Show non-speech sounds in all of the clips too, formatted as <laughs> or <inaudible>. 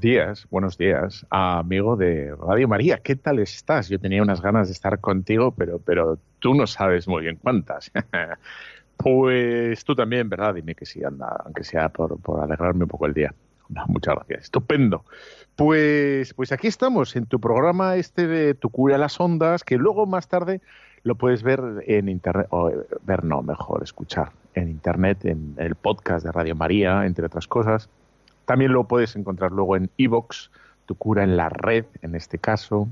días, buenos días, amigo de Radio María. ¿Qué tal estás? Yo tenía unas ganas de estar contigo, pero, pero tú no sabes muy bien cuántas. <laughs> pues tú también, ¿verdad? Dime que sí, anda, aunque sea por, alegrarme un poco el día. muchas gracias. Estupendo. Pues, pues aquí estamos en tu programa este de Tu cura las ondas, que luego más tarde lo puedes ver en internet, o ver no, mejor escuchar en internet, en el podcast de Radio María, entre otras cosas. También lo puedes encontrar luego en Evox, tu cura en la red, en este caso.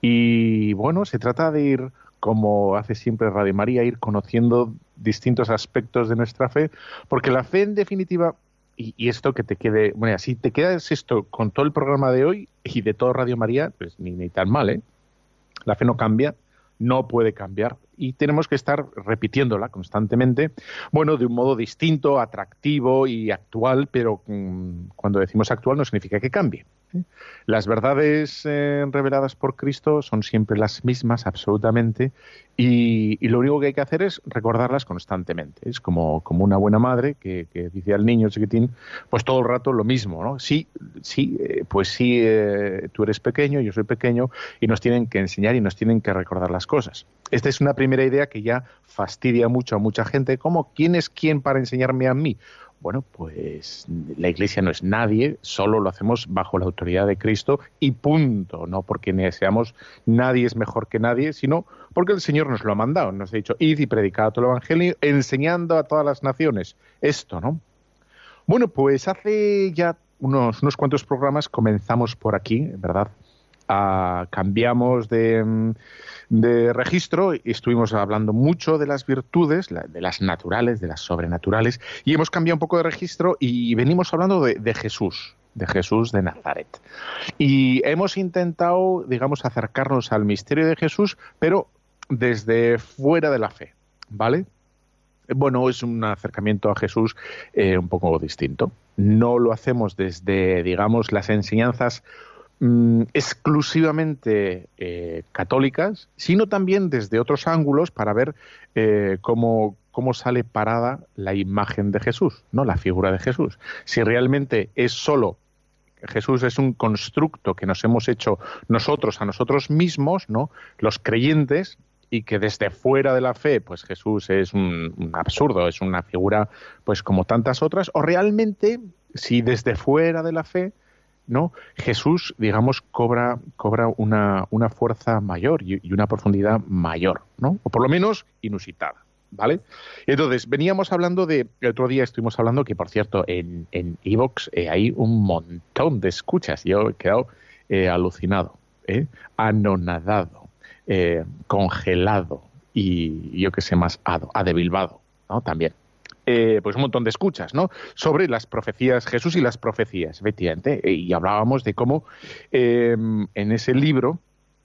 Y bueno, se trata de ir, como hace siempre Radio María, ir conociendo distintos aspectos de nuestra fe, porque la fe en definitiva, y, esto que te quede, bueno, si te quedas esto con todo el programa de hoy y de todo Radio María, pues ni, ni tan mal, ¿eh? La fe no cambia, no puede cambiar y tenemos que estar repitiéndola constantemente, bueno, de un modo distinto, atractivo y actual, pero mm, cuando decimos actual no significa que cambie. Las verdades eh, reveladas por Cristo son siempre las mismas, absolutamente, y, lo único que hay que hacer es recordarlas constantemente. Es como, como una buena madre que, dice al niño chiquitín, pues todo el rato lo mismo, ¿no? Sí, sí, eh, pues sí, eh, tú eres pequeño, yo soy pequeño, y nos tienen que enseñar y nos tienen que recordar las cosas. Esta es una idea que ya fastidia mucho a mucha gente, como ¿quién es quién para enseñarme a mí? Bueno, pues la Iglesia no es nadie, solo lo hacemos bajo la autoridad de Cristo y punto, no porque seamos nadie es mejor que nadie, sino porque el Señor nos lo ha mandado, nos ha dicho, id y predicad todo el Evangelio, enseñando a todas las naciones. Esto, ¿no? Bueno, pues hace ya unos, unos cuantos programas comenzamos por aquí, ¿verdad? Cambiamos de de registro y estuvimos hablando mucho de las virtudes, de las naturales, de las sobrenaturales, y hemos cambiado un poco de registro y venimos hablando de, Jesús, de Jesús de Nazaret. Y hemos intentado, digamos, acercarnos al misterio de Jesús, pero desde fuera de la fe, ¿vale? Bueno, es un acercamiento a Jesús eh, un poco distinto. No lo hacemos desde, digamos, las enseñanzas Mm, exclusivamente eh, católicas, sino también desde otros ángulos para ver eh, cómo, cómo sale parada la imagen de Jesús, no la figura de Jesús. Si realmente es solo Jesús es un constructo que nos hemos hecho nosotros a nosotros mismos, ¿no? Los creyentes, y que desde fuera de la fe, pues Jesús es un, un, absurdo, es una figura, pues como tantas otras, o realmente, si desde fuera de la fe ¿no? Jesús, digamos, cobra, cobra una, una fuerza mayor y, una profundidad mayor, ¿no? O por lo menos inusitada. ¿Vale? Entonces, veníamos hablando de, el otro día estuvimos hablando que, por cierto, en Evox en eh, hay un montón de escuchas. Yo he quedado eh, alucinado, ¿eh? anonadado, congelado y yo qué sé más, adebilvado, ¿no? También. Eh, pues un montón de escuchas, ¿no? Sobre las profecías, Jesús y las profecías, efectivamente. Y hablábamos de cómo em, en ese libro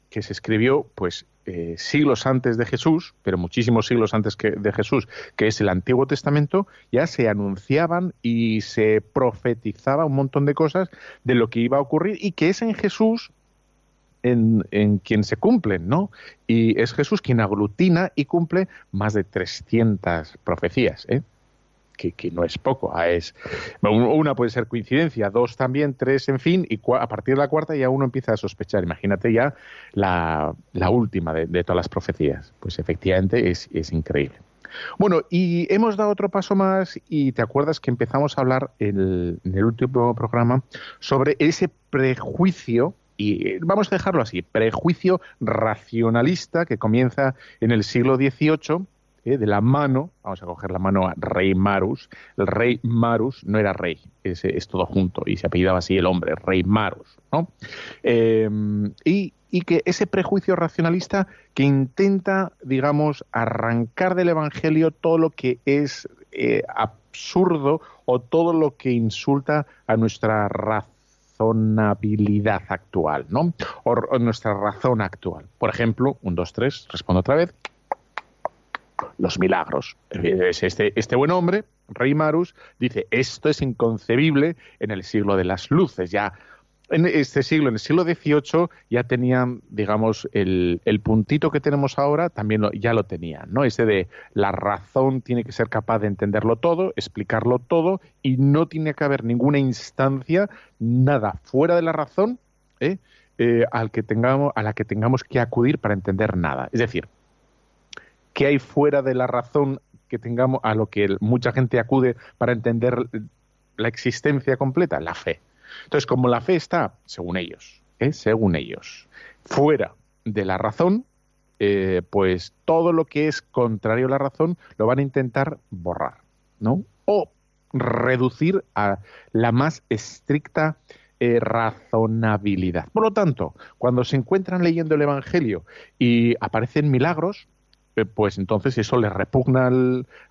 que se escribió, pues eh, siglos antes de Jesús, pero muchísimos siglos antes que de Jesús, que es el Antiguo Testamento, ya se anunciaban y se profetizaba un montón de cosas de lo que iba a ocurrir y que es en Jesús en, en, quien se cumplen, ¿no? Y es Jesús quien aglutina y cumple más de 300 profecías, ¿eh? Que, no es poco. Ah, es, una puede ser coincidencia, dos también, tres, en fin, y a partir de la cuarta ya uno empieza a sospechar. Imagínate ya la, última de, todas las profecías. Pues efectivamente es, increíble. Bueno, y hemos dado otro paso más y te acuerdas que empezamos a hablar en el último programa sobre ese prejuicio y vamos a dejarlo así, prejuicio racionalista que comienza en el siglo XVIII ¿eh? de la mano, vamos a coger la mano a Rey Marus, el rey Marus no era rey, es, es todo junto y se apellidaba así el hombre, Rey Marus, ¿no? Em, y, y que ese prejuicio racionalista que intenta, digamos, arrancar del Evangelio todo lo que es eh, absurdo o todo lo que insulta a nuestra razonabilidad actual, ¿no? O, nuestra razón actual. Por ejemplo, un, dos, tres, respondo otra vez. Los milagros. Este, este buen hombre, Rey Marus, dice, esto es inconcebible en el siglo de las luces. Ya en este siglo, en el siglo XVIII, ya tenían, digamos, el, puntito que tenemos ahora, también ya lo tenían, ¿no? Ese de la razón tiene que ser capaz de entenderlo todo, explicarlo todo, y no tiene que haber ninguna instancia, nada fuera de la razón, ¿eh? Eh, al que tengamos, a la que tengamos que acudir para entender nada. Es decir, ¿qué hay fuera de la razón que tengamos a lo que mucha gente acude para entender la existencia completa? La fe. Entonces, como la fe está, según ellos, ¿eh? según ellos, fuera de la razón, eh, pues todo lo que es contrario a la razón lo van a intentar borrar, ¿no? O reducir a la más estricta eh, razonabilidad. Por lo tanto, cuando se encuentran leyendo el Evangelio y aparecen milagros, pues entonces eso les repugna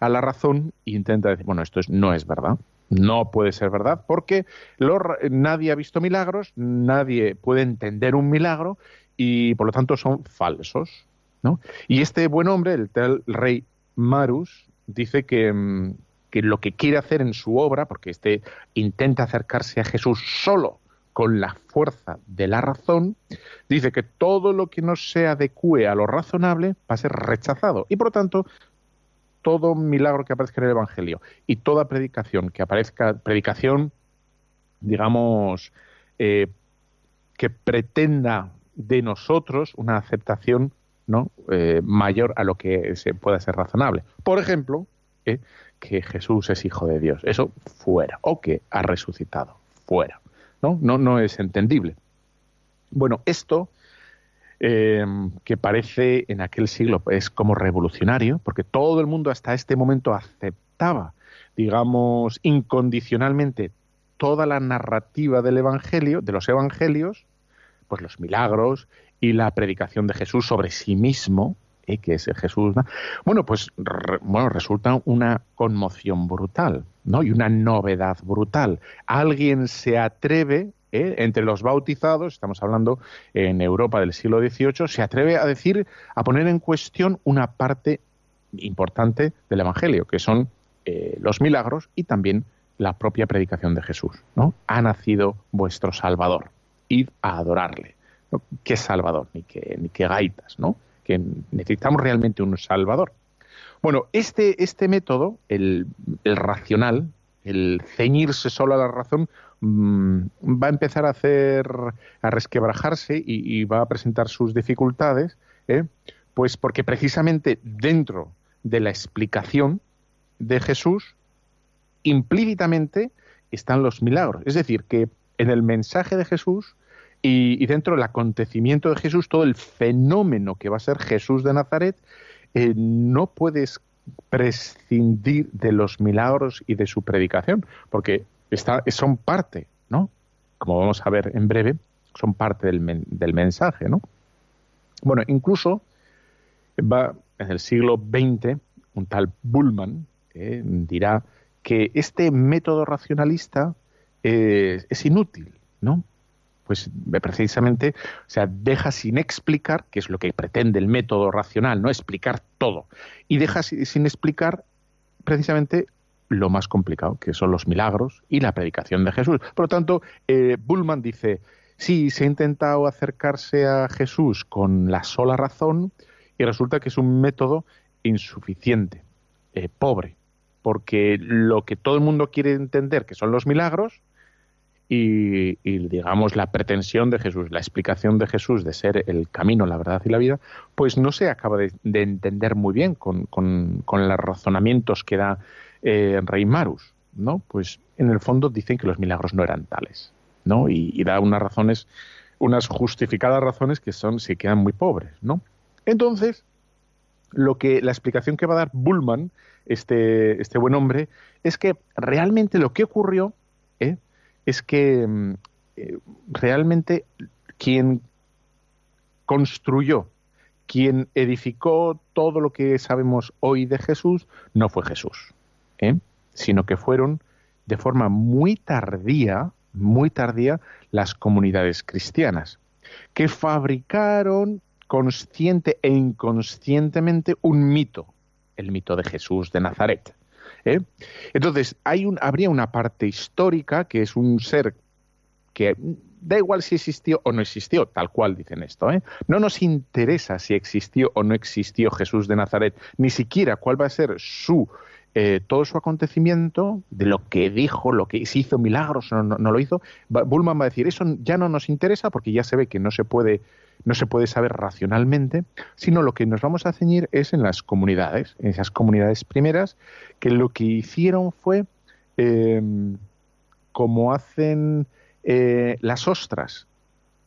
a la razón e intenta decir, bueno, esto no es verdad. No puede ser verdad porque nadie ha visto milagros, nadie puede entender un milagro y por lo tanto son falsos. ¿no? Y este buen hombre, el tal rey Marus, dice que, mm, que lo que quiere hacer en su obra, porque este intenta acercarse a Jesús solo con la fuerza de la razón, dice que todo lo que no se adecue a lo razonable va a ser rechazado y por lo tanto todo milagro que aparezca en el Evangelio y toda predicación que aparezca, predicación, digamos, eh, que pretenda de nosotros una aceptación ¿no? Eh, mayor a lo que se pueda ser razonable. Por ejemplo, eh, que Jesús es hijo de Dios. Eso fuera. O que ha resucitado. Fuera. ¿No? No, no es entendible. Bueno, esto Em, que parece en aquel siglo es como revolucionario, porque todo el mundo hasta este momento aceptaba, digamos, incondicionalmente toda la narrativa del Evangelio, de los Evangelios, pues los milagros y la predicación de Jesús sobre sí mismo, que es Jesús. Bueno, pues bueno, resulta una conmoción brutal, ¿no? Y una novedad brutal. Alguien se atreve ¿eh? entre los bautizados, estamos hablando en Europa del siglo XVIII, se atreve a decir, a poner en cuestión una parte importante del Evangelio, que son eh, los milagros y también la propia predicación de Jesús. ¿no? Ha nacido vuestro Salvador. Id a adorarle. ¿Qué Salvador? Ni que, ni que gaitas, ¿no? Que necesitamos realmente un Salvador. Bueno, este, este método, el, racional, el ceñirse solo a la razón, Mm, va a empezar a hacer, a resquebrajarse y, va a presentar sus dificultades, ¿eh? pues porque precisamente dentro de la explicación de Jesús, implícitamente están los milagros. Es decir, que en el mensaje de Jesús y, dentro del acontecimiento de Jesús, todo el fenómeno que va a ser Jesús de Nazaret, eh, no puedes prescindir de los milagros y de su predicación, porque son parte, ¿no? Como vamos a ver en breve, son parte del, del mensaje, ¿no? Bueno, incluso va en el siglo XX, un tal Bullman eh, dirá que este método racionalista eh, es inútil, ¿no? Pues precisamente, o sea, deja sin explicar, que es lo que pretende el método racional, no explicar todo, y deja sin explicar precisamente lo más complicado, que son los milagros y la predicación de Jesús. Por lo tanto, eh, Bullman dice, sí, se ha intentado acercarse a Jesús con la sola razón y resulta que es un método insuficiente, eh, pobre, porque lo que todo el mundo quiere entender, que son los milagros, y, digamos la pretensión de Jesús, la explicación de Jesús de ser el camino, la verdad y la vida, pues no se acaba de, entender muy bien con, con, con los razonamientos que da eh, Rey Marus, ¿no? Pues en el fondo dicen que los milagros no eran tales, ¿no? Y, da unas razones, unas justificadas razones que son, se quedan muy pobres, ¿no? Entonces, lo que, la explicación que va a dar Bullman, este, este buen hombre, es que realmente lo que ocurrió. Es que mm, eh, realmente quien construyó, quien edificó todo lo que sabemos hoy de Jesús, no fue Jesús. ¿eh? sino que fueron de forma muy tardía, muy tardía, las comunidades cristianas, que fabricaron consciente e inconscientemente un mito, el mito de Jesús de Nazaret. ¿Eh? Entonces, hay un, habría una parte histórica que es un ser que da igual si existió o no existió, tal cual dicen esto. ¿eh? No nos interesa si existió o no existió Jesús de Nazaret, ni siquiera cuál va a ser su eh, todo su acontecimiento, de lo que dijo, lo que si hizo milagros o no, no, lo hizo, Bullman va a decir, eso ya no nos interesa porque ya se ve que no se puede no se puede saber racionalmente, sino lo que nos vamos a ceñir es en las comunidades, en esas comunidades primeras, que lo que hicieron fue eh, como hacen eh, las ostras,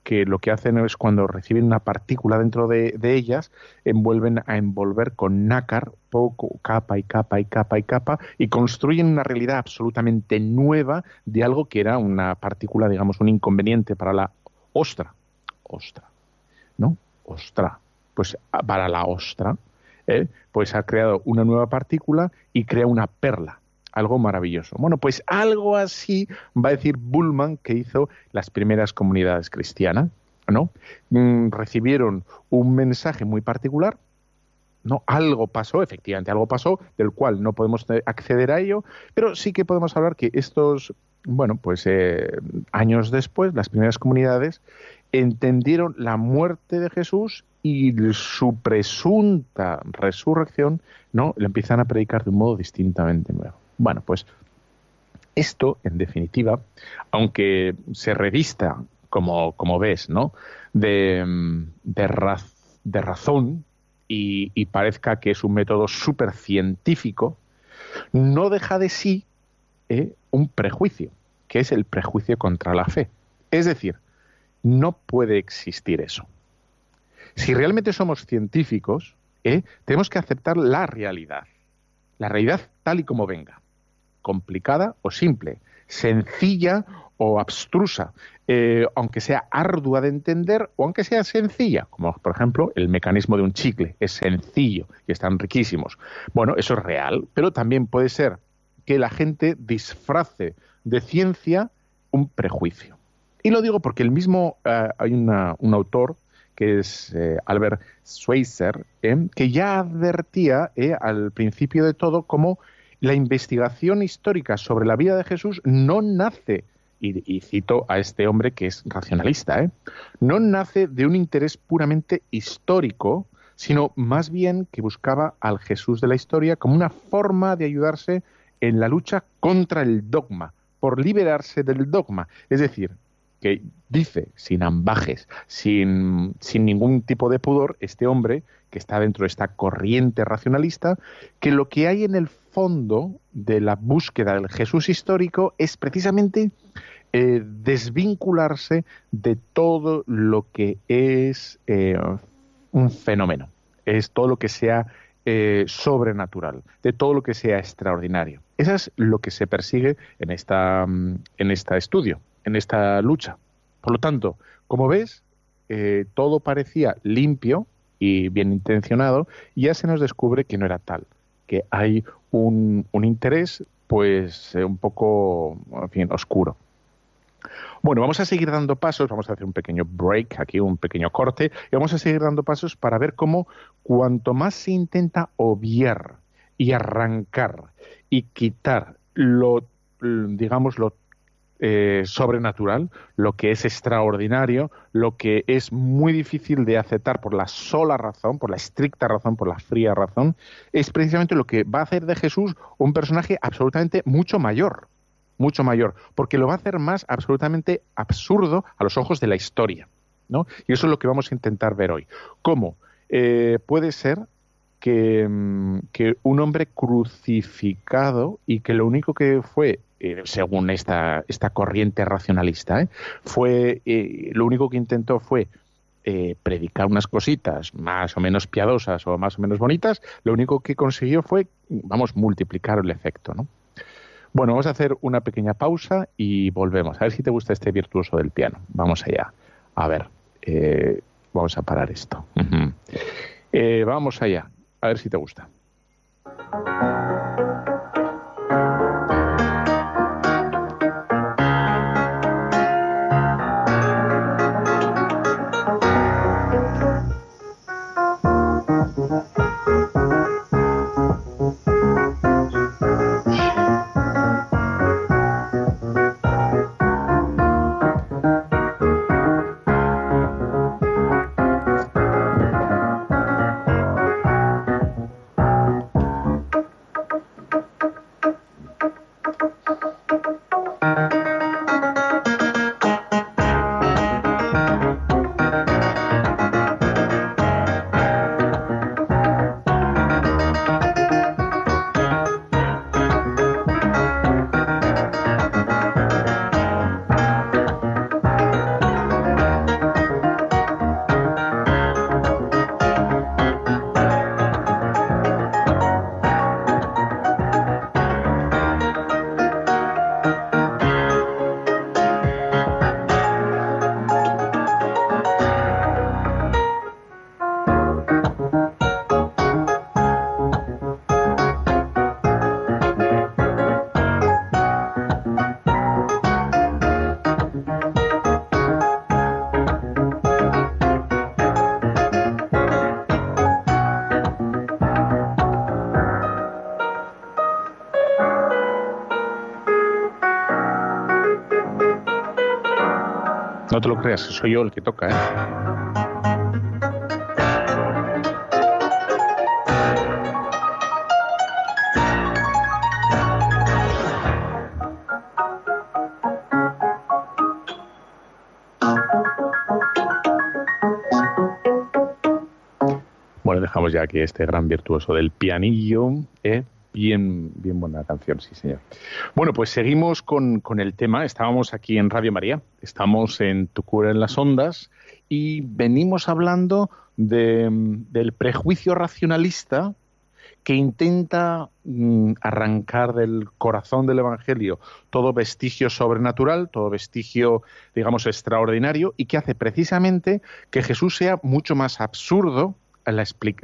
que lo que hacen es cuando reciben una partícula dentro de, ellas, envuelven a envolver con nácar poco, capa y capa y capa y capa, y construyen una realidad absolutamente nueva de algo que era una partícula, digamos, un inconveniente para la ostra. Ostra, ¿no? Ostra. Pues para la ostra, ¿eh? pues ha creado una nueva partícula y crea una perla algo maravilloso. Bueno, pues algo así va a decir Bullman que hizo las primeras comunidades cristianas, ¿no? Mm, recibieron un mensaje muy particular, ¿no? Algo pasó, efectivamente, algo pasó, del cual no podemos acceder a ello, pero sí que podemos hablar que estos, bueno, pues eh, años después, las primeras comunidades entendieron la muerte de Jesús y su presunta resurrección, ¿no? Le empiezan a predicar de un modo distintamente nuevo. Bueno, pues esto, en definitiva, aunque se revista, como, como ves, ¿no? de, de, razón y, parezca que es un método súper científico, no deja de sí eh, un prejuicio, que es el prejuicio contra la fe. Es decir, no puede existir eso. Si realmente somos científicos, eh, tenemos que aceptar la realidad, la realidad tal y como venga complicada o simple, sencilla o abstrusa, eh, aunque sea ardua de entender o aunque sea sencilla, como por ejemplo el mecanismo de un chicle, es sencillo y están riquísimos. Bueno, eso es real, pero también puede ser que la gente disfrace de ciencia un prejuicio. Y lo digo porque el mismo, eh, hay un autor que es eh, Albert Schweitzer, que ya advertía al principio de todo como la investigación histórica sobre la vida de Jesús no nace, y, cito a este hombre que es racionalista, ¿eh? no nace de un interés puramente histórico, sino más bien que buscaba al Jesús de la historia como una forma de ayudarse en la lucha contra el dogma, por liberarse del dogma. Es decir, que dice sin ambajes, sin, sin, ningún tipo de pudor, este hombre que está dentro de esta corriente racionalista, que lo que hay en el fondo de la búsqueda del Jesús histórico es precisamente eh, desvincularse de todo lo que es eh, un fenómeno, es todo lo que sea eh, sobrenatural, de todo lo que sea extraordinario. Eso es lo que se persigue en, esta, mm, en este estudio, en esta lucha. Por lo tanto, como ves, todo parecía limpio y bien intencionado, y ya se nos descubre que no era tal que hay un, interés pues eh, un poco, en fin, oscuro. Bueno, vamos a seguir dando pasos, vamos a hacer un pequeño break aquí, un pequeño corte, y vamos a seguir dando pasos para ver cómo cuanto más se intenta obviar y arrancar y quitar lo, digamos, lo eh, sobrenatural, lo que es extraordinario, lo que es muy difícil de aceptar por la sola razón, por la estricta razón, por la fría razón, es precisamente lo que va a hacer de Jesús un personaje absolutamente mucho mayor, mucho mayor, porque lo va a hacer más absolutamente absurdo a los ojos de la historia. ¿no? Y eso es lo que vamos a intentar ver hoy. ¿Cómo? Eh, puede ser que, mm, que, un hombre crucificado y que lo único que fue eh, según esta, esta corriente racionalista, ¿eh? fue eh, lo único que intentó fue predicar unas cositas más o menos piadosas o más o menos bonitas, lo único que consiguió fue, vamos, multiplicar el efecto, ¿no? Bueno, vamos a hacer una pequeña pausa y volvemos. A ver si te gusta este virtuoso del piano. Vamos allá. A ver, vamos a parar esto. vamos allá. A ver si te gusta. Creas, soy yo el que toca, ¿eh? Bueno, dejamos ya aquí este gran virtuoso del pianillo, ¿eh? Bien, bien buena canción, sí, señor. Bueno, pues seguimos con, el tema. Estábamos aquí en Radio María, estamos en Tu cura en las ondas y venimos hablando del prejuicio racionalista que intenta mm, arrancar del corazón del Evangelio todo vestigio sobrenatural, todo vestigio, digamos, extraordinario, y que hace precisamente que Jesús sea mucho más absurdo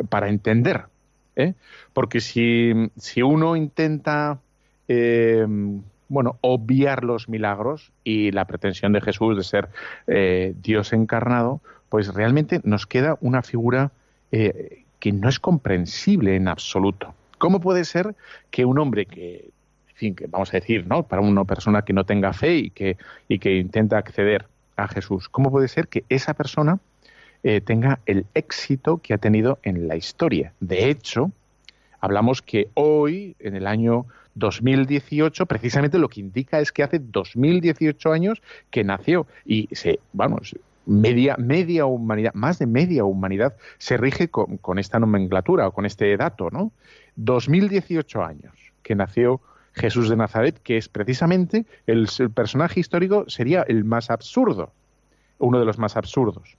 para entender ¿eh? Porque si, uno intenta, eh, bueno, obviar los milagros y la pretensión de Jesús de ser eh, Dios encarnado, pues realmente nos queda una figura que no es comprensible en absoluto. ¿Cómo puede ser que un hombre que, en fin, que vamos a decir, ¿no? Para una persona que no tenga fe y que, y que intenta acceder a Jesús, ¿cómo puede ser que esa persona eh, tenga el éxito que ha tenido en la historia. De hecho, hablamos que hoy, en el año 2018, precisamente lo que indica es que hace 2018 años que nació y se, vamos, media, media humanidad, más de media humanidad se rige con, esta nomenclatura o con este dato, ¿no? 2018 años que nació Jesús de Nazaret, que es precisamente el personaje histórico, sería el más absurdo, uno de los más absurdos.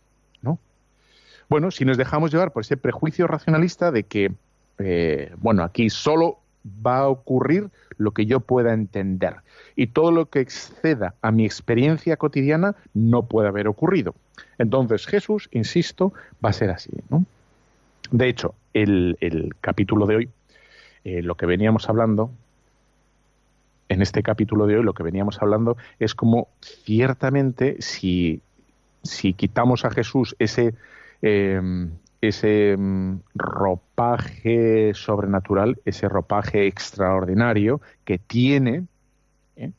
Bueno, si nos dejamos llevar por ese prejuicio racionalista de que, eh, bueno, aquí solo va a ocurrir lo que yo pueda entender y todo lo que exceda a mi experiencia cotidiana no puede haber ocurrido. Entonces Jesús, insisto, va a ser así. ¿no? De hecho, el, capítulo de hoy, eh, lo que veníamos hablando, en este capítulo de hoy lo que veníamos hablando es como ciertamente si, si quitamos a Jesús ese Em, ese em, ropaje sobrenatural, ese ropaje extraordinario que tiene, ¿eh?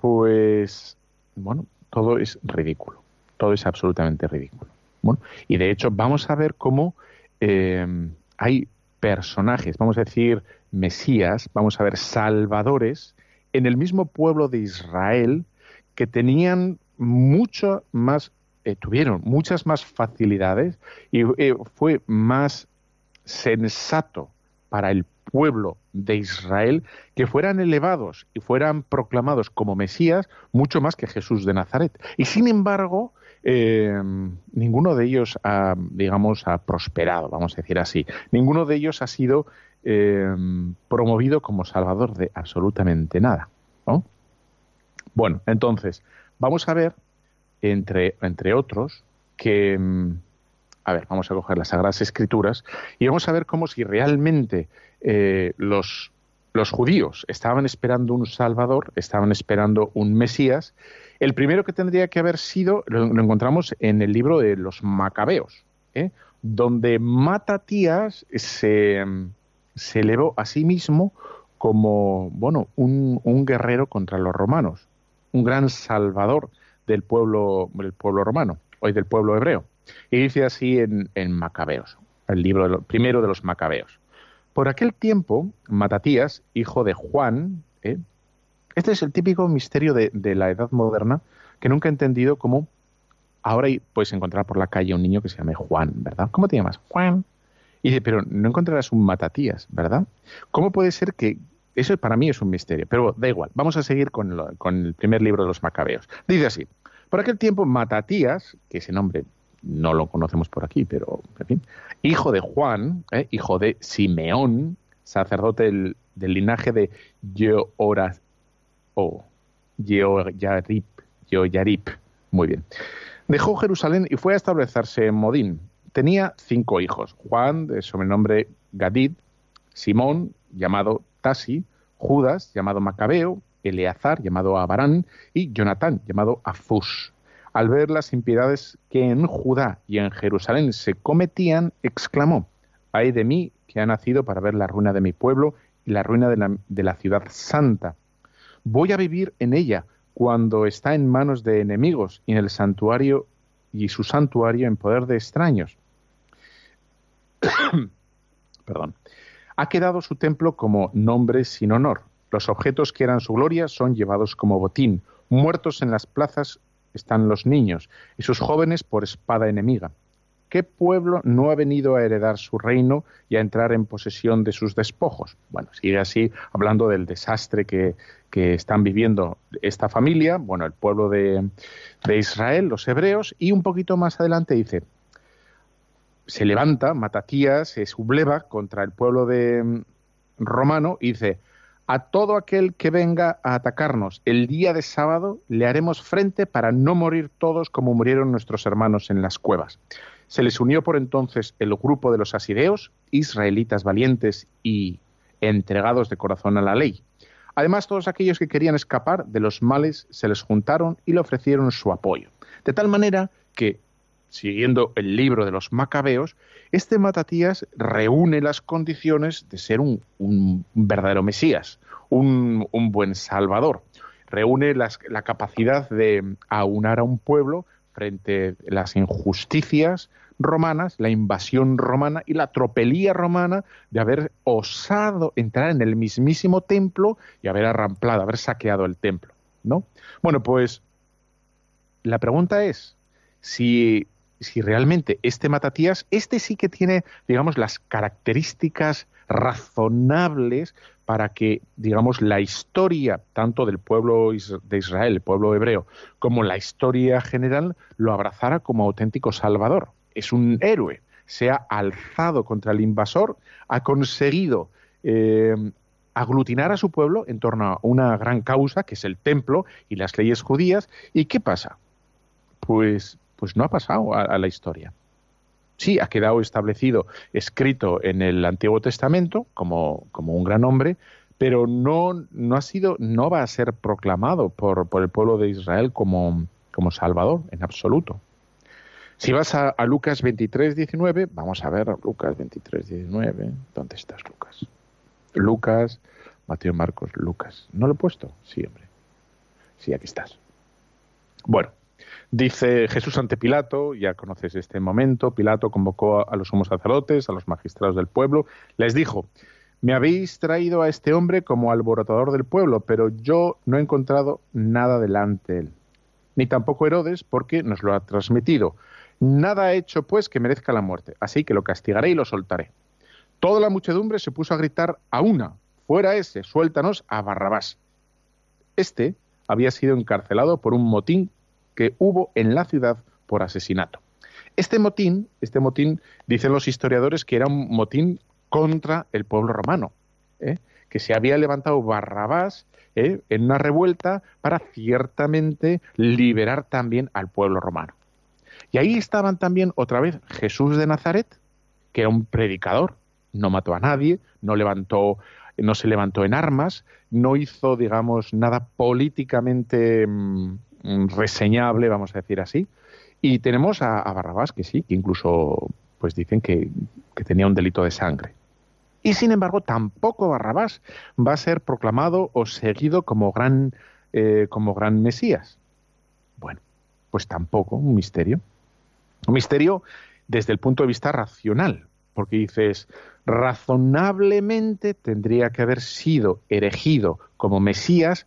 pues, bueno, todo es ridículo, todo es absolutamente ridículo. Bueno, y de hecho vamos a ver cómo em, hay personajes, vamos a decir mesías, vamos a ver salvadores en el mismo pueblo de Israel que tenían mucho más eh, tuvieron muchas más facilidades y eh, fue más sensato para el pueblo de Israel que fueran elevados y fueran proclamados como Mesías mucho más que Jesús de Nazaret. Y sin embargo, eh, ninguno de ellos ha, digamos, ha prosperado, vamos a decir así. Ninguno de ellos ha sido promovido como salvador de absolutamente nada. Bueno, entonces, vamos a ver entre, entre otros, que, mm, a ver, vamos a coger las Sagradas Escrituras y vamos a ver cómo si realmente eh, los, los judíos estaban esperando un Salvador, estaban esperando un Mesías, el primero que tendría que haber sido, lo, encontramos en el libro de los Macabeos, ¿eh? donde Matatías se, se elevó a sí mismo como, bueno, un, un guerrero contra los romanos, un gran salvador del pueblo, del pueblo romano, hoy del pueblo hebreo. Y dice así en, Macabeos, el libro primero de los Macabeos. Por aquel tiempo, Matatías, hijo de Juan, ¿eh? este es el típico misterio de, la edad moderna que nunca he entendido cómo ahora puedes encontrar por la calle un niño que se llame Juan, ¿verdad? ¿Cómo te llamas? Juan. Y dice, pero no encontrarás un Matatías, ¿verdad? ¿Cómo puede ser que eso para mí es un misterio, pero da igual. Vamos a seguir con, el primer libro de los Macabeos. Dice así, por aquel tiempo, Matatías, que ese nombre no lo conocemos por aquí, pero en fin, hijo de Juan, ¿eh? hijo de Simeón, sacerdote del, linaje de Yehoras, o Yehoyarip, muy bien. Dejó Jerusalén y fue a establecerse en Modín. Tenía cinco hijos, Juan, de sobrenombre Gadid, Simón, llamado Tasi, Judas, llamado Macabeo, Eleazar, llamado Abarán, y Jonatán, llamado Afus. Al ver las impiedades que en Judá y en Jerusalén se cometían, exclamó, Ay de mí que ha nacido para ver la ruina de mi pueblo y la ruina de la, de la ciudad santa. Voy a vivir en ella cuando está en manos de enemigos y en el santuario y su santuario en poder de extraños. <coughs> Perdón. Ha quedado su templo como nombre sin honor. Los objetos que eran su gloria son llevados como botín. Muertos en las plazas están los niños y sus jóvenes por espada enemiga. ¿Qué pueblo no ha venido a heredar su reino y a entrar en posesión de sus despojos? Bueno, sigue así hablando del desastre que, están viviendo esta familia, bueno, el pueblo de, de Israel, los hebreos, y un poquito más adelante dice, se levanta, Matatías, se subleva contra el pueblo de mm, romano y dice, a todo aquel que venga a atacarnos el día de sábado le haremos frente para no morir todos como murieron nuestros hermanos en las cuevas. Se les unió por entonces el grupo de los asideos, israelitas valientes y entregados de corazón a la ley. Además, todos aquellos que querían escapar de los males se les juntaron y le ofrecieron su apoyo. De tal manera que siguiendo el libro de los macabeos, este Matatías reúne las condiciones de ser un, verdadero Mesías, un, buen Salvador. Reúne la capacidad de aunar a un pueblo frente a las injusticias romanas, la invasión romana y la tropelía romana de haber osado entrar en el mismísimo templo y haber arramplado, haber saqueado el templo. ¿no? Bueno, pues la pregunta es, si si realmente este Matatías, este sí que tiene, digamos, las características razonables para que, digamos, la historia tanto del pueblo de Israel, el pueblo hebreo, como la historia general lo abrazara como auténtico salvador. Es un héroe, se ha alzado contra el invasor, ha conseguido eh, aglutinar a su pueblo en torno a una gran causa, que es el templo y las leyes judías. ¿Y qué pasa? Pues pues no ha pasado a, la historia. Sí, ha quedado establecido, escrito en el Antiguo Testamento como, como un gran hombre, pero no, no ha sido, no va a ser proclamado por, por el pueblo de Israel como, como Salvador, en absoluto. Si vas a, Lucas 23, 19, vamos a ver Lucas 23, 19. ¿Dónde estás, Lucas? Lucas, Mateo, Marcos, Lucas. ¿No lo he puesto? Sí, hombre. Sí, aquí estás. Bueno, Dice Jesús ante Pilato, ya conoces este momento, Pilato convocó a los sumos sacerdotes, a los magistrados del pueblo, les dijo, me habéis traído a este hombre como alborotador del pueblo, pero yo no he encontrado nada delante de él, ni tampoco Herodes, porque nos lo ha transmitido. Nada ha hecho, pues, que merezca la muerte, así que lo castigaré y lo soltaré. Toda la muchedumbre se puso a gritar a una, fuera ese, suéltanos a Barrabás. Este había sido encarcelado por un motín que hubo en la ciudad por asesinato. Este motín, este motín, dicen los historiadores que era un motín contra el pueblo romano, ¿eh? que se había levantado Barrabás ¿eh? en una revuelta para ciertamente liberar también al pueblo romano. Y ahí estaban también otra vez Jesús de Nazaret, que era un predicador, no mató a nadie, no levantó, no se levantó en armas, no hizo, digamos, nada políticamente mm, reseñable, vamos a decir así. Y tenemos a, Barrabás, que sí, que incluso pues dicen que, tenía un delito de sangre. Y sin embargo, tampoco Barrabás va a ser proclamado o seguido como gran, eh, como gran Mesías. Bueno, pues tampoco, un misterio. Un misterio desde el punto de vista racional, porque dices, razonablemente tendría que haber sido erigido como Mesías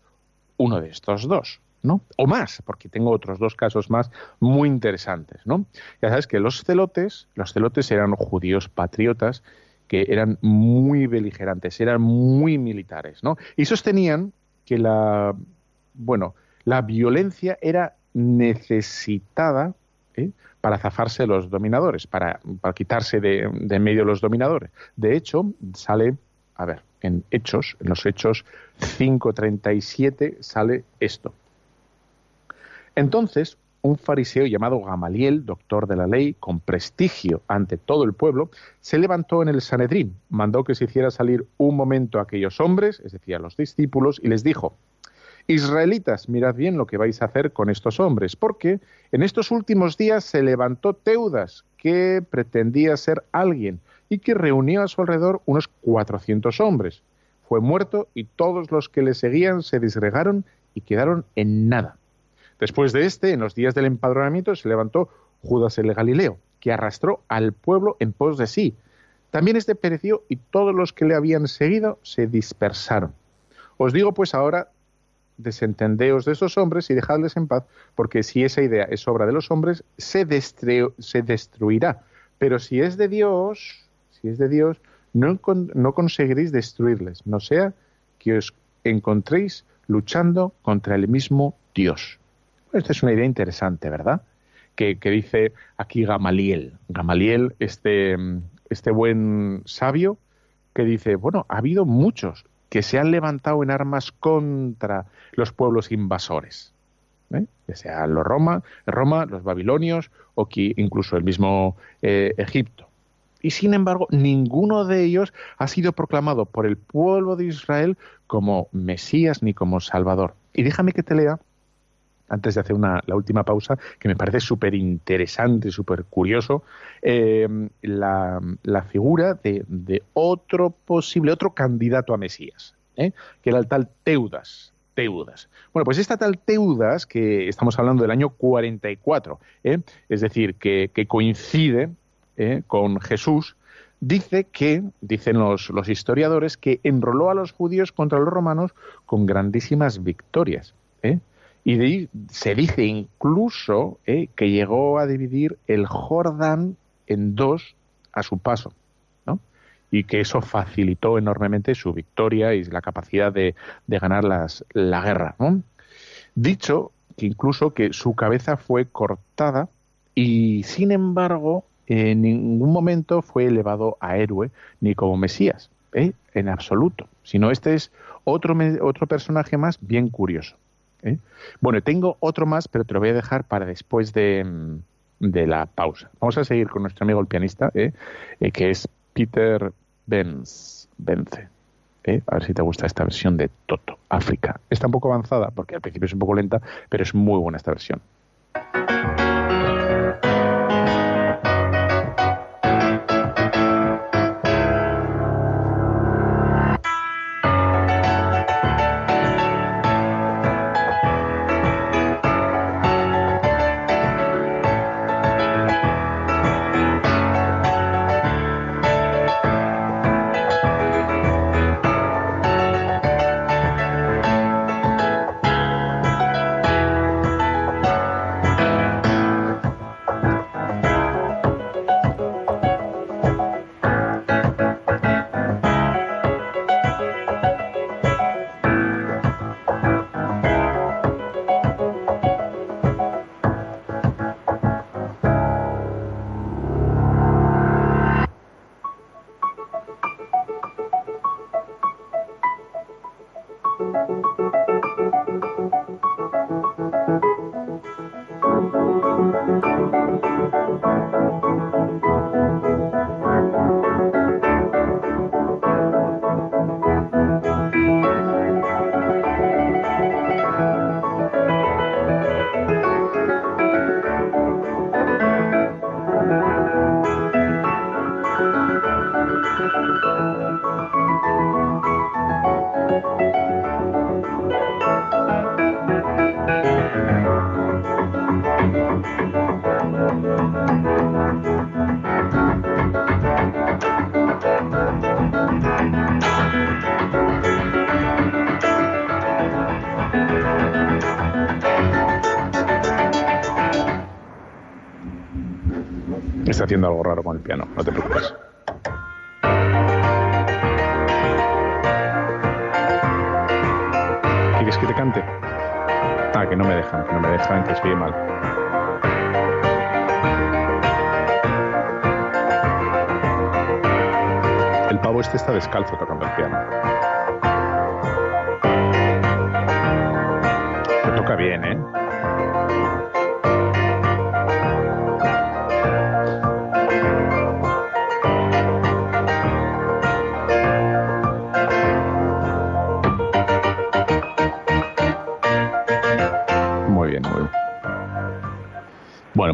uno de estos dos. ¿No? O más, porque tengo otros dos casos más muy interesantes, ¿no? Ya sabes que los celotes, los celotes eran judíos patriotas que eran muy beligerantes, eran muy militares, ¿no? Y sostenían que la, bueno, la violencia era necesitada ¿eh? para zafarse los dominadores, para, para quitarse de, de medio los dominadores. De hecho, sale, a ver, en Hechos, en los Hechos 5.37 sale esto. Entonces, un fariseo llamado Gamaliel, doctor de la ley, con prestigio ante todo el pueblo, se levantó en el Sanedrín, mandó que se hiciera salir un momento a aquellos hombres, es decir, a los discípulos, y les dijo, Israelitas, mirad bien lo que vais a hacer con estos hombres, porque en estos últimos días se levantó Teudas, que pretendía ser alguien, y que reunió a su alrededor unos cuatrocientos hombres. Fue muerto y todos los que le seguían se disgregaron y quedaron en nada. Después de este, en los días del empadronamiento, se levantó Judas el Galileo, que arrastró al pueblo en pos de sí. También este pereció y todos los que le habían seguido se dispersaron. Os digo pues ahora, desentendeos de esos hombres y dejadles en paz, porque si esa idea es obra de los hombres, se, destruirá. Pero si es de Dios, si es de Dios, no, no conseguiréis destruirles, no sea que os encontréis luchando contra el mismo Dios. Esta es una idea interesante, ¿verdad? Que, dice aquí Gamaliel. Gamaliel, este, este buen sabio, que dice, bueno, ha habido muchos que se han levantado en armas contra los pueblos invasores. ¿eh? que sean los Roma, Roma, los babilonios o que incluso el mismo eh, Egipto. Y sin embargo, ninguno de ellos ha sido proclamado por el pueblo de Israel como Mesías ni como Salvador. Y déjame que te lea, antes de hacer una, la última pausa, que me parece súper interesante, súper curioso, eh, la, figura de, otro posible, otro candidato a Mesías, ¿eh? que era el tal Teudas. Teudas. Bueno, pues esta tal Teudas, que estamos hablando del año 44, ¿eh? es decir, que, coincide con Jesús, dice que, dicen los, los, historiadores, que enroló a los judíos contra los romanos con grandísimas victorias. ¿eh? Y se dice incluso ¿eh? que llegó a dividir el Jordán en dos a su paso. Y que eso facilitó enormemente su victoria y la capacidad de, de ganar las, la guerra. Dicho que incluso que su cabeza fue cortada y sin embargo en ningún momento fue elevado a héroe ni como Mesías, ¿eh? en absoluto, sino este es otro, otro personaje más bien curioso. ¿Eh? Bueno, tengo otro más, pero te lo voy a dejar para después de, de la pausa. Vamos a seguir con nuestro amigo el pianista, ¿eh? que es Peter Benz, Bence. A ver si te gusta esta versión de Toto, África. Está un poco avanzada, porque al principio es un poco lenta, pero es muy buena esta versión.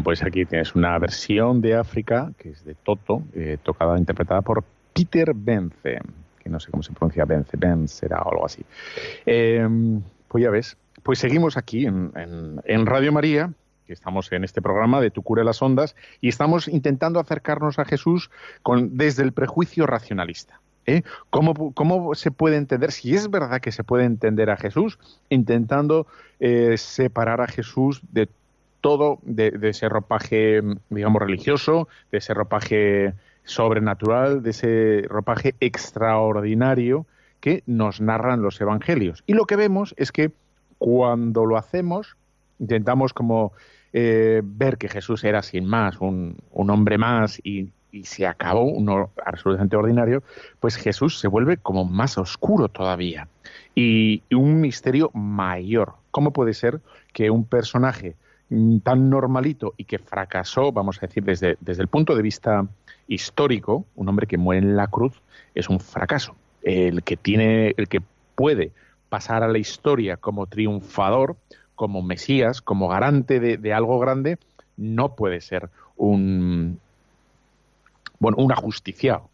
Pues aquí tienes una versión de África, que es de Toto, eh, tocada, interpretada por Peter Bence, que no sé cómo se pronuncia Bence, Bence será o algo así. Em, pues ya ves, pues seguimos aquí en, Radio María, que estamos en este programa de Tu cura las ondas, y estamos intentando acercarnos a Jesús desde el prejuicio racionalista. ¿eh? ¿Cómo, se puede entender, si es verdad que se puede entender a Jesús, intentando eh, separar a Jesús de todo, de, de, ese ropaje, digamos, religioso, de ese ropaje sobrenatural, de ese ropaje extraordinario que nos narran los evangelios? Y lo que vemos es que cuando lo hacemos, intentamos como eh, ver que Jesús era sin más, un, hombre más y, se acabó, uno absolutamente ordinario, pues Jesús se vuelve como más oscuro todavía y, un misterio mayor. ¿Cómo puede ser que un personaje tan normalito y que fracasó, vamos a decir, desde, desde el punto de vista histórico, un hombre que muere en la cruz es un fracaso. El que tiene, el que puede pasar a la historia como triunfador, como Mesías, como garante de, algo grande, no puede ser un, bueno, un ajusticiado.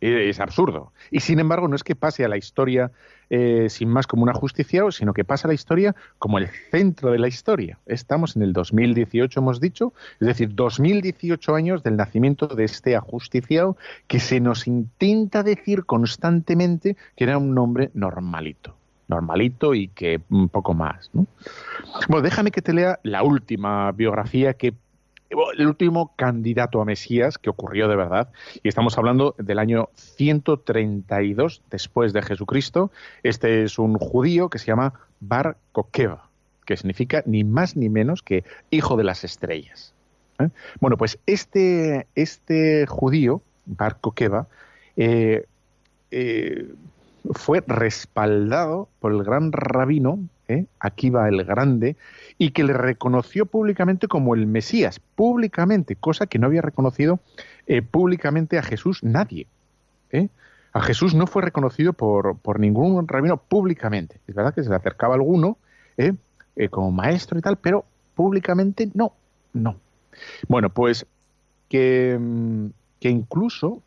Es absurdo. Y sin embargo, no es que pase a la historia eh, sin más como un ajusticiado, sino que pasa la historia como el centro de la historia. Estamos en el 2018, hemos dicho, es decir, 2018 años del nacimiento de este ajusticiado que se nos intenta decir constantemente que era un hombre normalito normalito y que un poco más. ¿no? Bueno, déjame que te lea la última biografía que el último candidato a Mesías que ocurrió de verdad, y estamos hablando del año 132 después de Jesucristo. Este es un judío que se llama Bar Kokeva, que significa ni más ni menos que hijo de las estrellas. ¿eh? Bueno, pues este, este judío, Bar Kokeva, eh, eh, fue respaldado por el gran rabino, ¿eh? Akiva el Grande, y que le reconoció públicamente como el Mesías, públicamente, cosa que no había reconocido eh, públicamente a Jesús nadie. ¿eh? A Jesús no fue reconocido por, por, ningún rabino públicamente. Es verdad que se le acercaba alguno como maestro y tal, pero públicamente no, no. Bueno, pues que, que incluso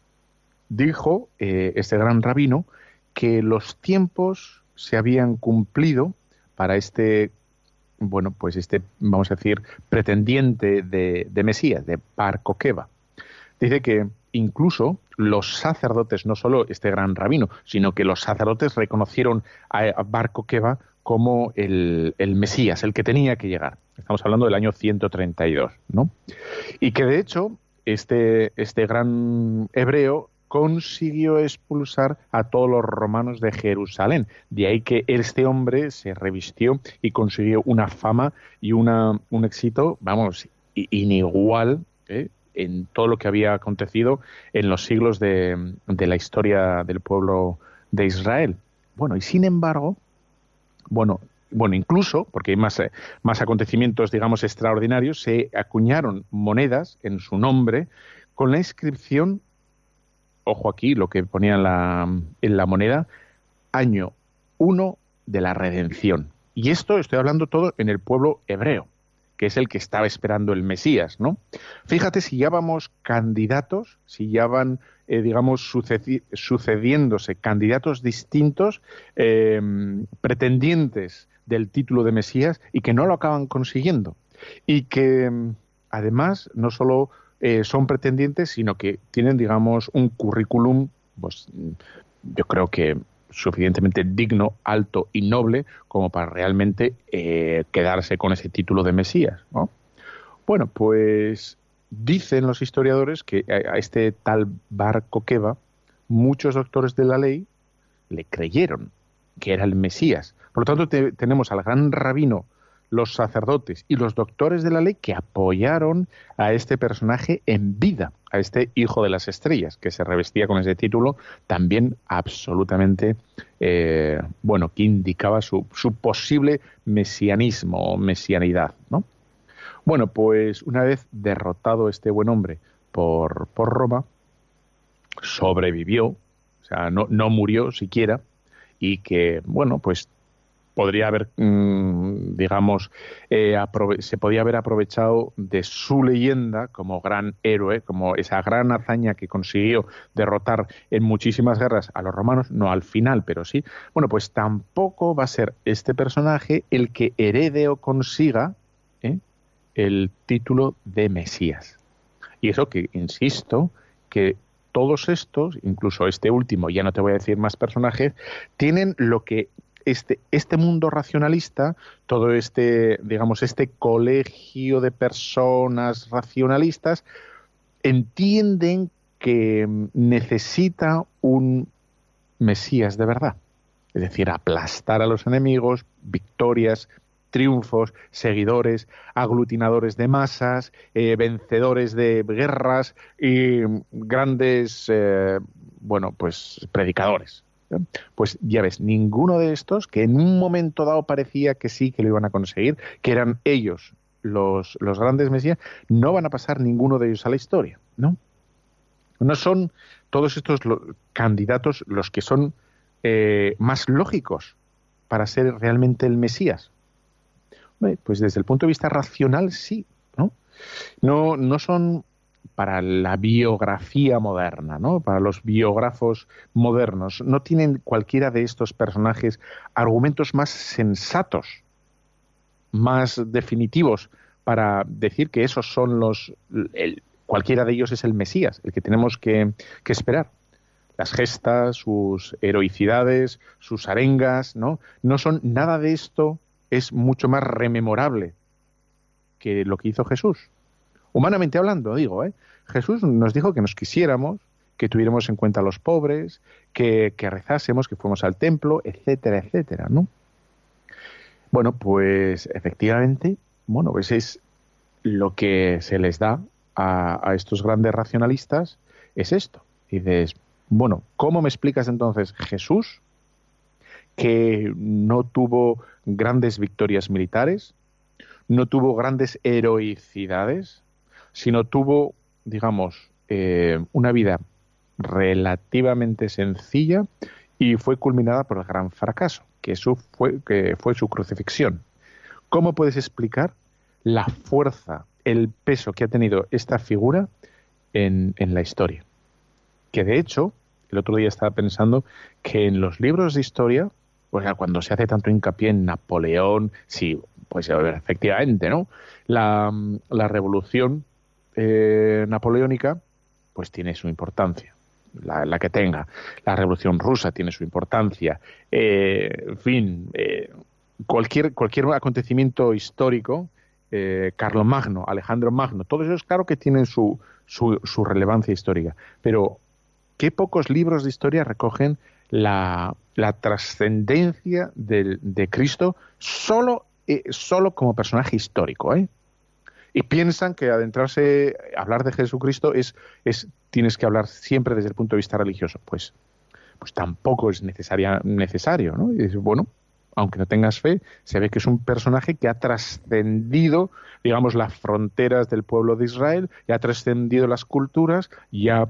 dijo este gran rabino que los tiempos se habían cumplido para este, bueno, pues este, vamos a decir, pretendiente de, Mesías, de Bar Dice que incluso los sacerdotes, no solo este gran rabino, sino que los sacerdotes reconocieron a Bar como el, el, Mesías, el que tenía que llegar. Estamos hablando del año 132, ¿no? Y que de hecho este, este gran hebreo consiguió expulsar a todos los romanos de Jerusalén. De ahí que este hombre se revistió y consiguió una fama y una, un éxito, vamos, inigual ¿eh? en todo lo que había acontecido en los siglos de, de la historia del pueblo de Israel. Bueno, y sin embargo, bueno, bueno, incluso, porque hay más, más acontecimientos, digamos, extraordinarios, se acuñaron monedas en su nombre con la inscripción ojo aquí, lo que ponía en la, moneda, año 1 de la redención. Y esto estoy hablando todo en el pueblo hebreo, que es el que estaba esperando el Mesías, ¿no? Fíjate si ya vamos candidatos, si ya van, eh, digamos, sucediéndose candidatos distintos, em, pretendientes del título de Mesías y que no lo acaban consiguiendo. Y que em, además no solo eh, son pretendientes, sino que tienen, digamos, un currículum, pues yo creo que suficientemente digno, alto y noble como para realmente eh, quedarse con ese título de Mesías. ¿no? Bueno, pues dicen los historiadores que a este tal Bar Coqueva muchos doctores de la ley le creyeron que era el Mesías. Por lo tanto, tenemos al gran rabino los sacerdotes y los doctores de la ley que apoyaron a este personaje en vida, a este hijo de las estrellas, que se revestía con ese título, también absolutamente, eh, bueno, que indicaba su, su posible mesianismo o mesianidad, ¿no? Bueno, pues una vez derrotado este buen hombre por, por Roma, sobrevivió, o sea, no, no murió siquiera, y que, bueno, pues podría haber mm, digamos, eh, se podía haber aprovechado de su leyenda como gran héroe, como esa gran hazaña que consiguió derrotar en muchísimas guerras a los romanos, no al final, pero sí. Bueno, pues tampoco va a ser este personaje el que herede o consiga ¿eh? el título de Mesías. Y eso que, insisto, que todos estos, incluso este último, ya no te voy a decir más personajes, tienen lo que este, este mundo racionalista, todo este, digamos, este colegio de personas racionalistas, entienden que necesita un Mesías de verdad. Es decir, aplastar a los enemigos, victorias, triunfos, seguidores, aglutinadores de masas, eh, vencedores de guerras y grandes, eh, bueno, pues predicadores. Pues ya ves, ninguno de estos, que en un momento dado parecía que sí, que lo iban a conseguir, que eran ellos los, los grandes mesías, no van a pasar ninguno de ellos a la historia, ¿no? No son todos estos candidatos los que son eh, más lógicos para ser realmente el Mesías. Pues desde el punto de vista racional sí, ¿no? No, no son para la biografía moderna, ¿no? Para los biógrafos modernos, no tienen cualquiera de estos personajes argumentos más sensatos, más definitivos para decir que esos son los cualquiera de ellos es el Mesías, el que tenemos que, que esperar las gestas, sus heroicidades, sus arengas, ¿no? No son nada de esto es mucho más rememorable que lo que hizo Jesús. Humanamente hablando, digo, ¿eh? Jesús nos dijo que nos quisiéramos, que tuviéramos en cuenta a los pobres, que, rezásemos, que fuéramos al templo, etcétera, etcétera, ¿no? Bueno, pues efectivamente, bueno, pues es lo que se les da a, a estos grandes racionalistas, es esto. Y dices, bueno, ¿cómo me explicas entonces Jesús que no tuvo grandes victorias militares, no tuvo grandes heroicidades, sino tuvo, digamos, eh, una vida relativamente sencilla y fue culminada por el gran fracaso, que, eso fue, que fue su crucifixión. ¿Cómo puedes explicar la fuerza, el peso que ha tenido esta figura en, en la historia? Que de hecho, el otro día estaba pensando que en los libros de historia o sea, cuando se hace tanto hincapié en Napoleón, sí, pues efectivamente, ¿no? La, revolución eh, napoleónica, pues tiene su importancia. La, que tenga. La revolución rusa tiene su importancia. Eh, en fin, eh, cualquier, cualquier acontecimiento histórico, Carlos Magno, Alejandro Magno, todo eso es claro que tienen su, su, su relevancia histórica. Pero, ¿qué pocos libros de historia recogen la, trascendencia de, Cristo solo, eh, solo como personaje histórico. ¿eh? Y piensan que adentrarse, hablar de Jesucristo es, es, tienes que hablar siempre desde el punto de vista religioso. Pues, pues tampoco es necesaria, necesario. ¿no? Y bueno, aunque no tengas fe, se ve que es un personaje que ha trascendido, digamos, las fronteras del pueblo de Israel, y ha trascendido las culturas, y ha,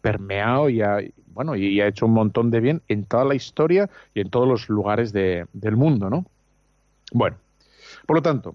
permeado y ha, bueno, y, ha hecho un montón de bien en toda la historia y en todos los lugares del mundo, ¿no? Bueno, por lo tanto,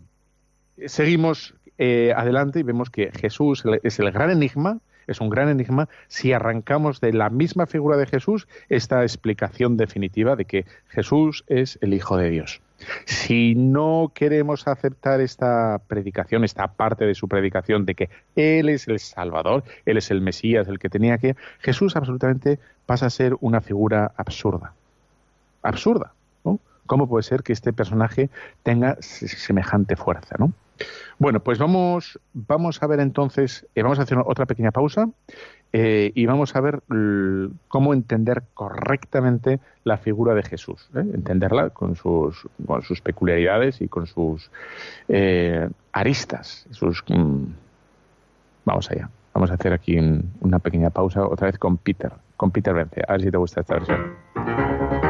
seguimos eh, adelante y vemos que Jesús es el gran enigma, es un gran enigma si arrancamos de la misma figura de Jesús esta explicación definitiva de que Jesús es el Hijo de Dios. Si no queremos aceptar esta predicación, esta parte de su predicación de que Él es el Salvador, Él es el Mesías, el que tenía que, Jesús absolutamente pasa a ser una figura absurda. Absurda. ¿no? ¿Cómo puede ser que este personaje tenga semejante fuerza? ¿no? Bueno, pues vamos, vamos a ver entonces, eh, vamos a hacer otra pequeña pausa eh, y vamos a ver cómo entender correctamente la figura de Jesús, ¿eh? entenderla con sus, con sus peculiaridades y con sus aristas. Sus, mm, vamos allá, vamos a hacer aquí una pequeña pausa otra vez con Peter, con Peter Vence, a ver si te gusta esta versión.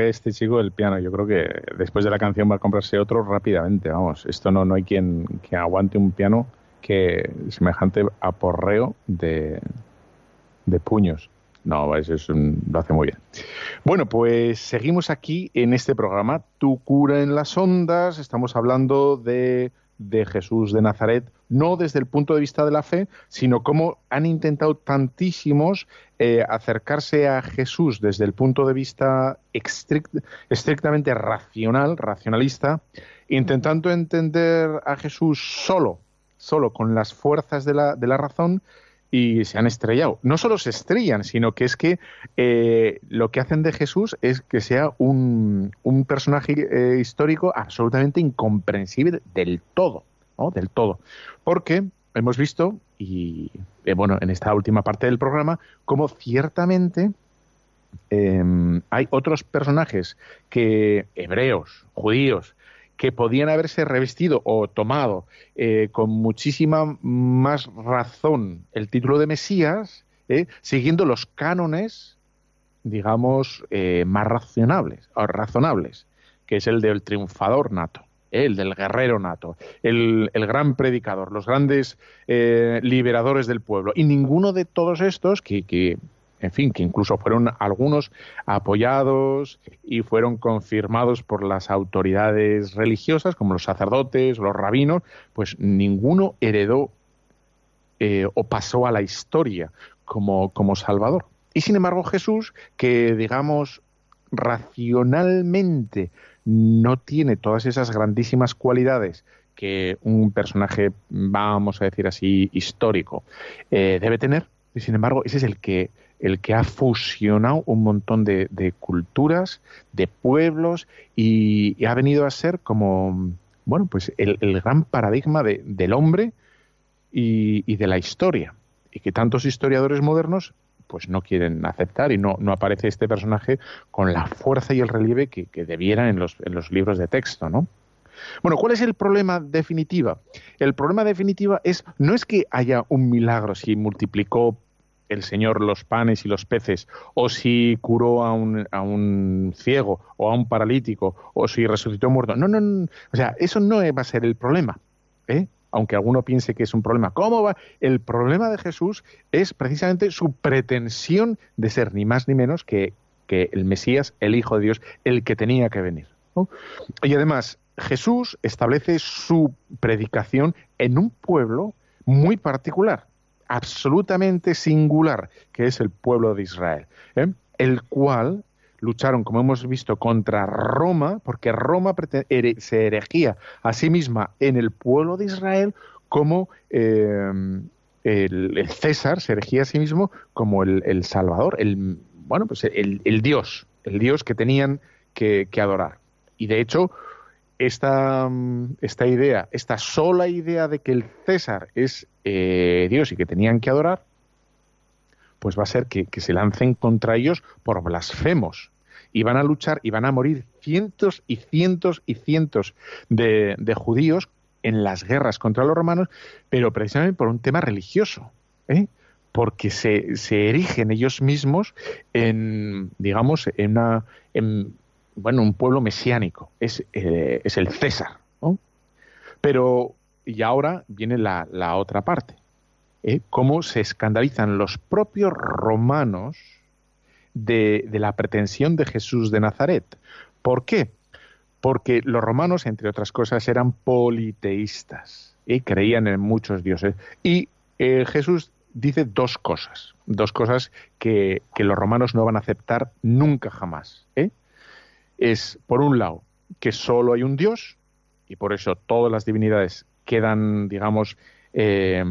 Este chico el piano. Yo creo que después de la canción va a comprarse otro rápidamente. Vamos, esto no, no hay quien que aguante un piano que semejante aporreo de, de puños. No, eso es lo hace muy bien. Bueno, pues seguimos aquí en este programa, Tu cura en las ondas. Estamos hablando de de Jesús de Nazaret, no desde el punto de vista de la fe, sino cómo han intentado tantísimos eh, acercarse a Jesús desde el punto de vista estrictamente racional, racionalista, intentando entender a Jesús solo, solo con las fuerzas de la, de la razón y se han estrellado. No solo se estrellan, sino que es que eh, lo que hacen de Jesús es que sea un, un personaje eh, histórico absolutamente incomprensible del todo, ¿no? Del todo. Porque hemos visto, y eh, bueno, en esta última parte del programa, cómo ciertamente em, hay otros personajes que, hebreos, judíos, que podían haberse revestido o tomado eh, con muchísima más razón el título de Mesías, eh, siguiendo los cánones, digamos, eh, más razonables, o razonables, que es el del triunfador nato el del guerrero nato, el, gran predicador, los grandes liberadores del pueblo. Y ninguno de todos estos, que, en fin, que incluso fueron algunos apoyados y fueron confirmados por las autoridades religiosas, como los sacerdotes los rabinos, pues ninguno heredó eh, o pasó a la historia como, como Salvador. Y sin embargo Jesús, que digamos racionalmente no tiene todas esas grandísimas cualidades que un personaje, vamos a decir así, histórico, eh, debe tener, y sin embargo ese es el que el que ha fusionado un montón de, culturas, de pueblos y, ha venido a ser como, bueno, pues el, gran paradigma del hombre y, de la historia. Y que tantos historiadores modernos pues no quieren aceptar y no, no aparece este personaje con la fuerza y el relieve que, que en los, en los libros de texto, ¿no? Bueno, ¿cuál es el problema definitiva? El problema definitiva es no es que haya un milagro si multiplicó el Señor los panes y los peces, o si curó a un, a un ciego o a un paralítico, o si resucitó muerto. No, no, no, o sea, eso no va a ser el problema. ¿eh? aunque alguno piense que es un problema. ¿Cómo va? El problema de Jesús es precisamente su pretensión de ser ni más ni menos que, que el Mesías, el Hijo de Dios, el que tenía que venir. Y además, Jesús establece su predicación en un pueblo muy particular absolutamente singular, que es el pueblo de Israel, ¿eh? el cual lucharon, como hemos visto, contra Roma, porque Roma se erigía a sí misma en el pueblo de Israel como eh, el, César se erigía a sí mismo como el, Salvador, el, bueno, pues el, Dios, el Dios que tenían que adorar. Y de hecho, esta, esta idea, esta sola idea de que el César es eh, Dios y que tenían que adorar, pues va a ser que, se lancen contra ellos por blasfemos. Y van a luchar y van a morir cientos y cientos y cientos de, judíos en las guerras contra los romanos, pero precisamente por un tema religioso. ¿eh? porque se, se, erigen ellos mismos en, digamos, en, una, en, bueno, un pueblo mesiánico, es, eh, es el César. ¿no? Pero, y ahora viene la, la otra parte, ¿eh? cómo se escandalizan los propios romanos de, de, la pretensión de Jesús de Nazaret. ¿Por qué? Porque los romanos, entre otras cosas, eran politeístas y creían en muchos dioses. Y eh, Jesús dice dos cosas, dos cosas que, los romanos no van a aceptar nunca jamás. ¿eh? Es, por un lado, que solo hay un Dios, y por eso todas las divinidades quedan, digamos, eh,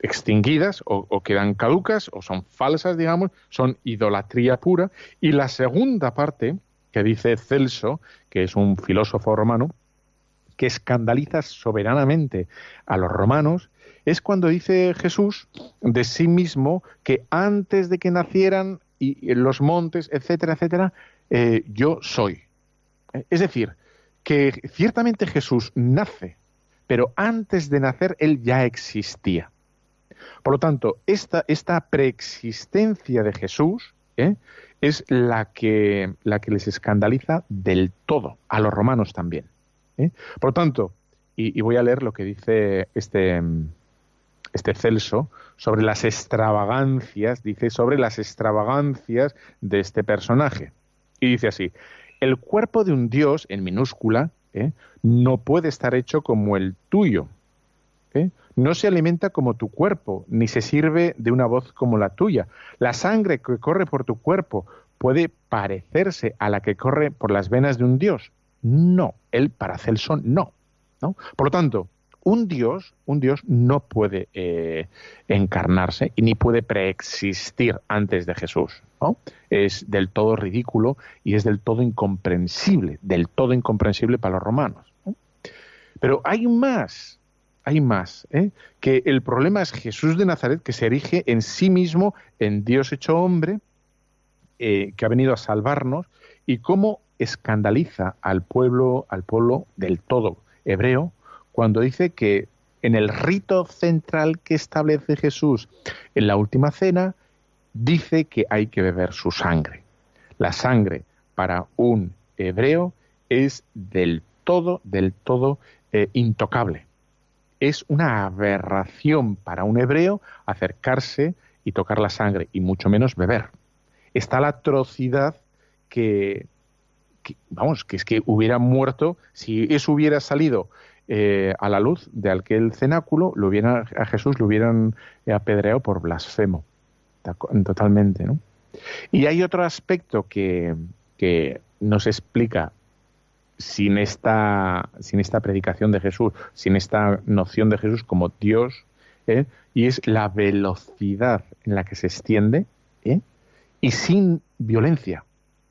extinguidas o, quedan caducas o son falsas, digamos, son idolatría pura. Y la segunda parte, que dice Celso, que es un filósofo romano, que escandaliza soberanamente a los romanos, es cuando dice Jesús de sí mismo que antes de que nacieran y, los montes, etcétera, etcétera, eh, yo soy. Es decir, que ciertamente Jesús nace, pero antes de nacer él ya existía. Por lo tanto, esta, preexistencia de Jesús ¿eh? es la que, les escandaliza del todo, a los romanos también. ¿eh? Por lo tanto, y, voy a leer lo que dice este, este Celso sobre las extravagancias, dice sobre las extravagancias de este personaje. Y dice así, el cuerpo de un dios, en minúscula, ¿eh? no puede estar hecho como el tuyo. ¿eh? No se alimenta como tu cuerpo, ni se sirve de una voz como la tuya. La sangre que corre por tu cuerpo puede parecerse a la que corre por las venas de un dios. No, el Paracelso no. ¿no? Por lo tanto, un Dios, un Dios no puede eh, encarnarse y ni puede preexistir antes de Jesús. ¿no? Es del todo ridículo y es del todo incomprensible, del todo incomprensible para los romanos. Pero hay más, hay más, ¿eh? que el problema es Jesús de Nazaret que se erige en sí mismo en Dios hecho hombre, eh, que ha venido a salvarnos y cómo escandaliza al pueblo, al pueblo del todo hebreo, cuando dice que en el rito central que establece Jesús en la última cena, dice que hay que beber su sangre. La sangre para un hebreo es del todo, del todo eh, intocable. Es una aberración para un hebreo acercarse y tocar la sangre, y mucho menos beber. Está la atrocidad que, vamos, que es que hubiera muerto, si eso hubiera salido eh, a la luz de aquel cenáculo, lo a Jesús lo hubieran apedreado por blasfemo, totalmente. ¿no? Y hay otro aspecto que, que nos explica sin esta, sin esta predicación de Jesús, sin esta noción de Jesús como Dios, ¿eh? y es la velocidad en la que se extiende ¿eh? y sin violencia.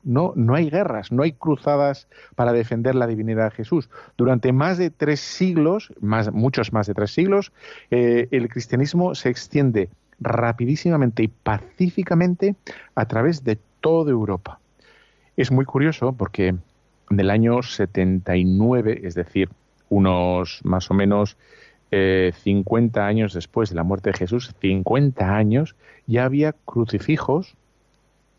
No, no hay guerras, no hay cruzadas para defender la divinidad de Jesús. Durante más de tres siglos, más, muchos más de tres siglos, eh, el cristianismo se extiende rapidísimamente y pacíficamente a través de toda Europa. Es muy curioso porque en el año 79, es decir, unos más o menos 50 eh, años después de la muerte de Jesús, 50 años, ya había crucifijos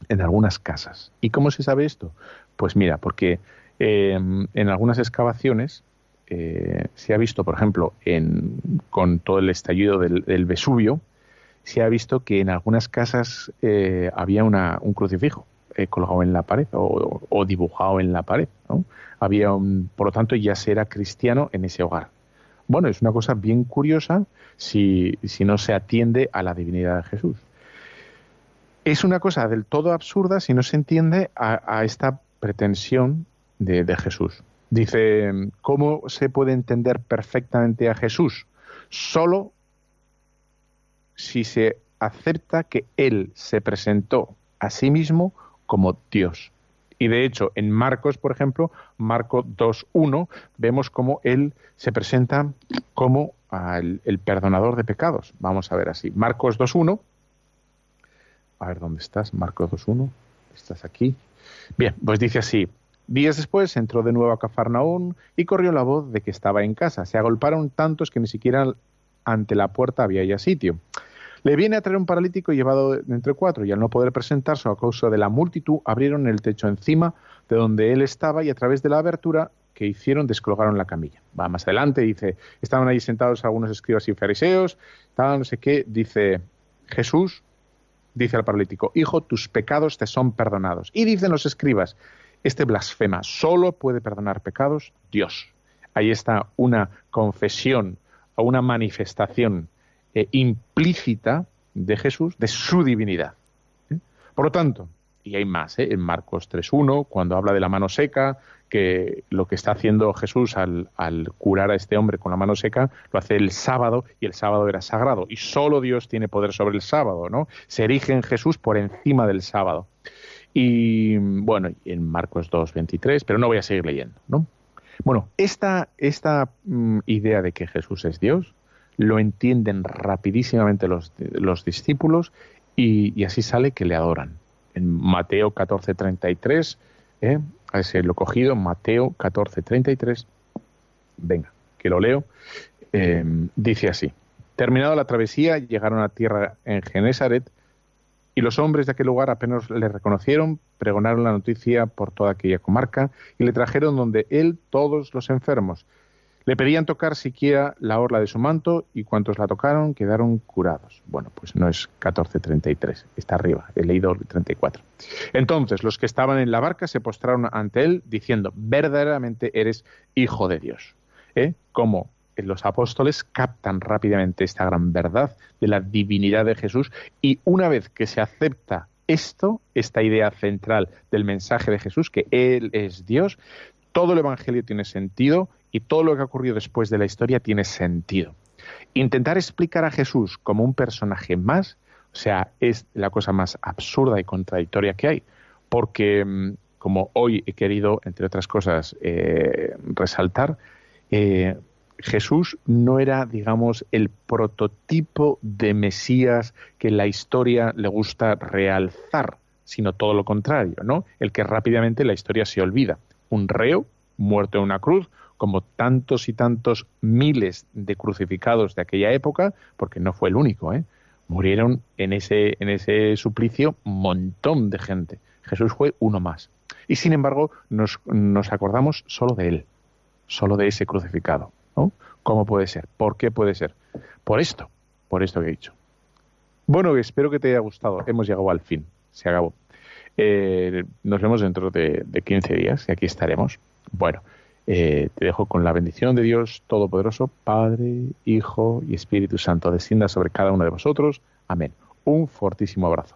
en algunas casas. ¿Y cómo se sabe esto? Pues mira, porque em, en algunas excavaciones eh, se ha visto, por ejemplo, en, con todo el estallido del, Vesubio, se ha visto que en algunas casas eh, había una, un crucifijo eh, colgado en la pared o, dibujado en la pared. Había un, por lo tanto, ya se era cristiano en ese hogar. Bueno, es una cosa bien curiosa si, si no se atiende a la divinidad de Jesús es una cosa del todo absurda si no se entiende a, esta pretensión de, Jesús. Dice, ¿cómo se puede entender perfectamente a Jesús? Solo si se acepta que Él se presentó a sí mismo como Dios. Y de hecho, en Marcos, por ejemplo, Marcos 2.1, vemos cómo Él se presenta como el, el perdonador de pecados. Vamos a ver así. Marcos 2.1 a ver dónde estás, Marcos 2.1. Estás aquí. Bien, pues dice así. Días después entró de nuevo a Cafarnaún y corrió la voz de que estaba en casa. Se agolparon tantos que ni siquiera ante la puerta había ya sitio. Le viene a traer un paralítico llevado entre cuatro y al no poder presentarse a causa de la multitud, abrieron el techo encima de donde él estaba y a través de la abertura que hicieron descolgaron la camilla. Va más adelante, dice, estaban allí sentados algunos escribas y fariseos, estaban no sé qué, dice Jesús dice al paralítico, Hijo, tus pecados te son perdonados. Y dicen los escribas, este blasfema, solo puede perdonar pecados Dios. Ahí está una confesión o una manifestación eh, implícita de Jesús, de su divinidad. ¿eh? Por lo tanto, y hay más, ¿eh? en Marcos 3.1, cuando habla de la mano seca, que lo que está haciendo Jesús al, curar a este hombre con la mano seca, lo hace el sábado y el sábado era sagrado. Y solo Dios tiene poder sobre el sábado, ¿no? Se erige en Jesús por encima del sábado. Y bueno, en Marcos 2.23, pero no voy a seguir leyendo, ¿no? Bueno, esta, esta mm, idea de que Jesús es Dios lo entienden rapidísimamente los, los discípulos y, así sale que le adoran. En Mateo 14.33 ¿eh? ese lo cogido, Mateo 14, 33. Venga, que lo leo. Eh, dice así: Terminada la travesía, llegaron a tierra en Genesaret y los hombres de aquel lugar apenas le reconocieron, pregonaron la noticia por toda aquella comarca y le trajeron donde él todos los enfermos le pedían tocar siquiera la orla de su manto y cuantos la tocaron quedaron curados. Bueno, pues no es 14.33, está arriba, he leído el 34. Entonces los que estaban en la barca se postraron ante él diciendo, verdaderamente eres hijo de Dios. ¿Eh? Como los apóstoles captan rápidamente esta gran verdad de la divinidad de Jesús y una vez que se acepta esto, esta idea central del mensaje de Jesús, que Él es Dios, todo el Evangelio tiene sentido y todo lo que ha ocurrido después de la historia tiene sentido. Intentar explicar a Jesús como un personaje más, o sea, es la cosa más absurda y contradictoria que hay, porque mm, como hoy he querido, entre otras cosas, eh, resaltar, eh, Jesús no era, digamos, el prototipo de Mesías que la historia le gusta realzar, sino todo lo contrario, ¿no? El que rápidamente la historia se olvida. Un reo muerto en una cruz, como tantos y tantos miles de crucificados de aquella época, porque no fue el único, ¿eh? murieron en ese, en ese suplicio un montón de gente. Jesús fue uno más. Y sin embargo, nos, nos acordamos solo de él, solo de ese crucificado. ¿Cómo puede ser? ¿Por qué puede ser? Por esto, por esto que he dicho. Bueno, espero que te haya gustado. Hemos llegado al fin. Se acabó. Eh, nos vemos dentro de, de 15 días y aquí estaremos. Bueno, eh, te dejo con la bendición de Dios Todopoderoso, Padre, Hijo y Espíritu Santo. Descienda sobre cada uno de vosotros. Amén. Un fortísimo abrazo.